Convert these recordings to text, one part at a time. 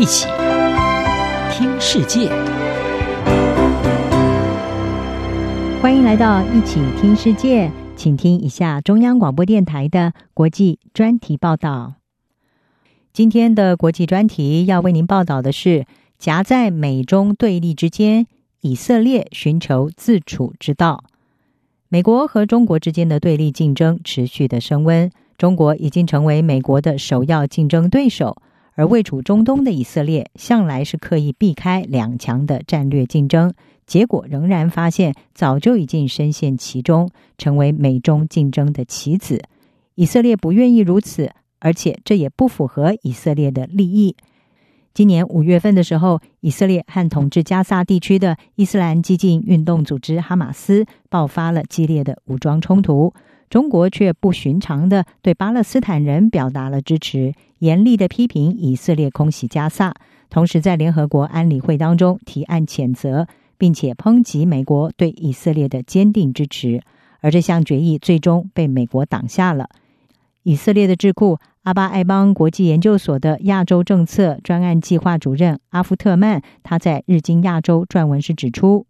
一起听世界，欢迎来到一起听世界，请听一下中央广播电台的国际专题报道。今天的国际专题要为您报道的是，夹在美中对立之间，以色列寻求自处之道。美国和中国之间的对立竞争持续的升温，中国已经成为美国的首要竞争对手。而位处中东的以色列，向来是刻意避开两强的战略竞争，结果仍然发现早就已经深陷其中，成为美中竞争的棋子。以色列不愿意如此，而且这也不符合以色列的利益。今年五月份的时候，以色列和统治加萨地区的伊斯兰激进运动组织哈马斯爆发了激烈的武装冲突。中国却不寻常的对巴勒斯坦人表达了支持，严厉的批评以色列空袭加萨，同时在联合国安理会当中提案谴责，并且抨击美国对以色列的坚定支持。而这项决议最终被美国挡下了。以色列的智库阿巴艾邦国际研究所的亚洲政策专案计划主任阿夫特曼，他在《日经亚洲》撰文时指出。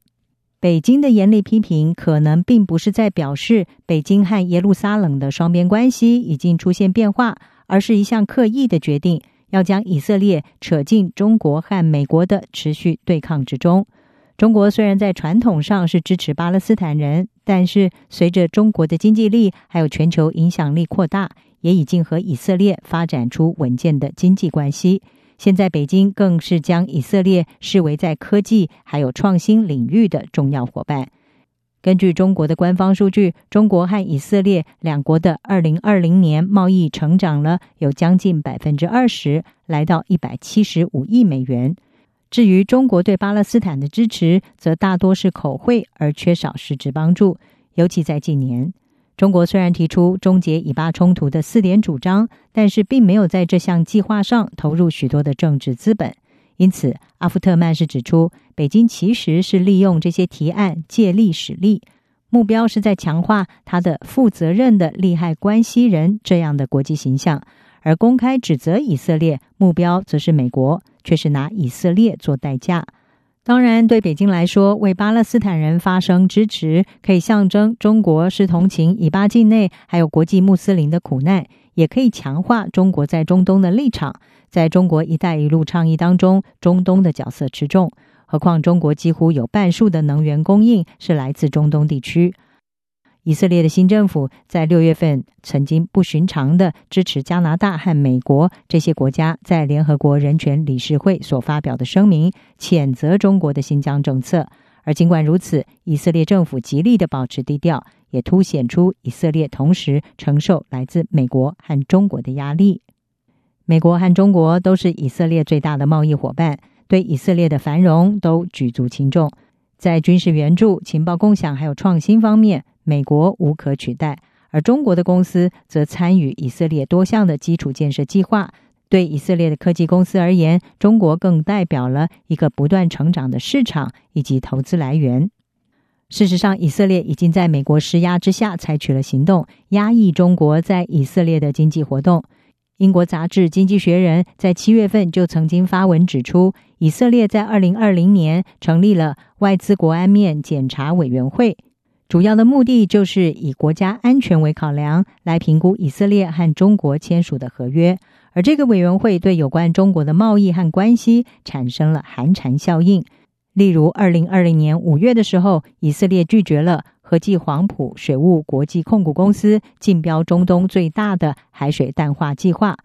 北京的严厉批评，可能并不是在表示北京和耶路撒冷的双边关系已经出现变化，而是一项刻意的决定，要将以色列扯进中国和美国的持续对抗之中。中国虽然在传统上是支持巴勒斯坦人，但是随着中国的经济力还有全球影响力扩大，也已经和以色列发展出稳健的经济关系。现在，北京更是将以色列视为在科技还有创新领域的重要伙伴。根据中国的官方数据，中国和以色列两国的二零二零年贸易成长了有将近百分之二十，来到一百七十五亿美元。至于中国对巴勒斯坦的支持，则大多是口惠而缺少实质帮助，尤其在近年。中国虽然提出终结以巴冲突的四点主张，但是并没有在这项计划上投入许多的政治资本。因此，阿夫特曼是指出，北京其实是利用这些提案借力使力，目标是在强化他的负责任的利害关系人这样的国际形象，而公开指责以色列，目标则是美国，却是拿以色列做代价。当然，对北京来说，为巴勒斯坦人发声支持，可以象征中国是同情以巴境内还有国际穆斯林的苦难，也可以强化中国在中东的立场。在中国“一带一路”倡议当中，中东的角色持重。何况，中国几乎有半数的能源供应是来自中东地区。以色列的新政府在六月份曾经不寻常地支持加拿大和美国这些国家在联合国人权理事会所发表的声明，谴责中国的新疆政策。而尽管如此，以色列政府极力地保持低调，也凸显出以色列同时承受来自美国和中国的压力。美国和中国都是以色列最大的贸易伙伴，对以色列的繁荣都举足轻重。在军事援助、情报共享还有创新方面，美国无可取代，而中国的公司则参与以色列多项的基础建设计划。对以色列的科技公司而言，中国更代表了一个不断成长的市场以及投资来源。事实上，以色列已经在美国施压之下采取了行动，压抑中国在以色列的经济活动。英国杂志《经济学人》在七月份就曾经发文指出，以色列在二零二零年成立了外资国安面检查委员会。主要的目的就是以国家安全为考量，来评估以色列和中国签署的合约。而这个委员会对有关中国的贸易和关系产生了寒蝉效应。例如，二零二零年五月的时候，以色列拒绝了和记黄埔水务国际控股公司竞标中东最大的海水淡化计划。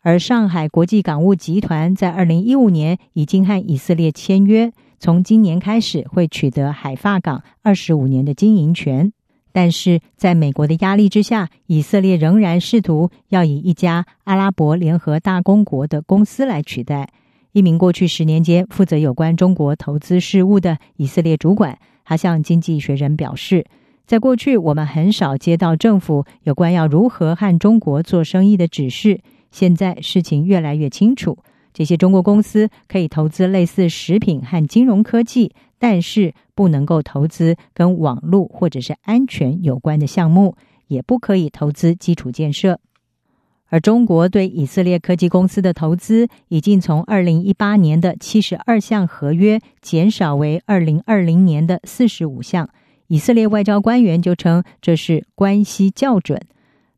而上海国际港务集团在二零一五年已经和以色列签约。从今年开始会取得海发港二十五年的经营权，但是在美国的压力之下，以色列仍然试图要以一家阿拉伯联合大公国的公司来取代。一名过去十年间负责有关中国投资事务的以色列主管，他向《经济学人》表示，在过去我们很少接到政府有关要如何和中国做生意的指示，现在事情越来越清楚。这些中国公司可以投资类似食品和金融科技，但是不能够投资跟网络或者是安全有关的项目，也不可以投资基础建设。而中国对以色列科技公司的投资已经从二零一八年的七十二项合约减少为二零二零年的四十五项。以色列外交官员就称这是关系校准。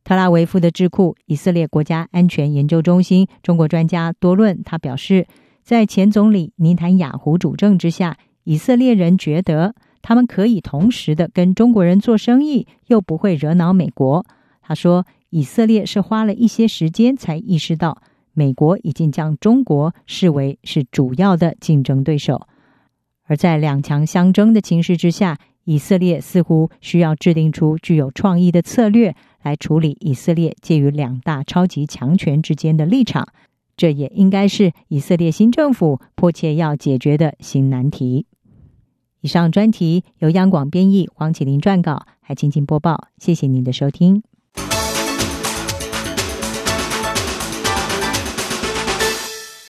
特拉维夫的智库以色列国家安全研究中心中国专家多论，他表示，在前总理尼坦雅胡主政之下，以色列人觉得他们可以同时的跟中国人做生意，又不会惹恼美国。他说。以色列是花了一些时间才意识到，美国已经将中国视为是主要的竞争对手，而在两强相争的情势之下，以色列似乎需要制定出具有创意的策略来处理以色列介于两大超级强权之间的立场，这也应该是以色列新政府迫切要解决的新难题。以上专题由央广编译，黄启林撰稿，还请播报。谢谢您的收听。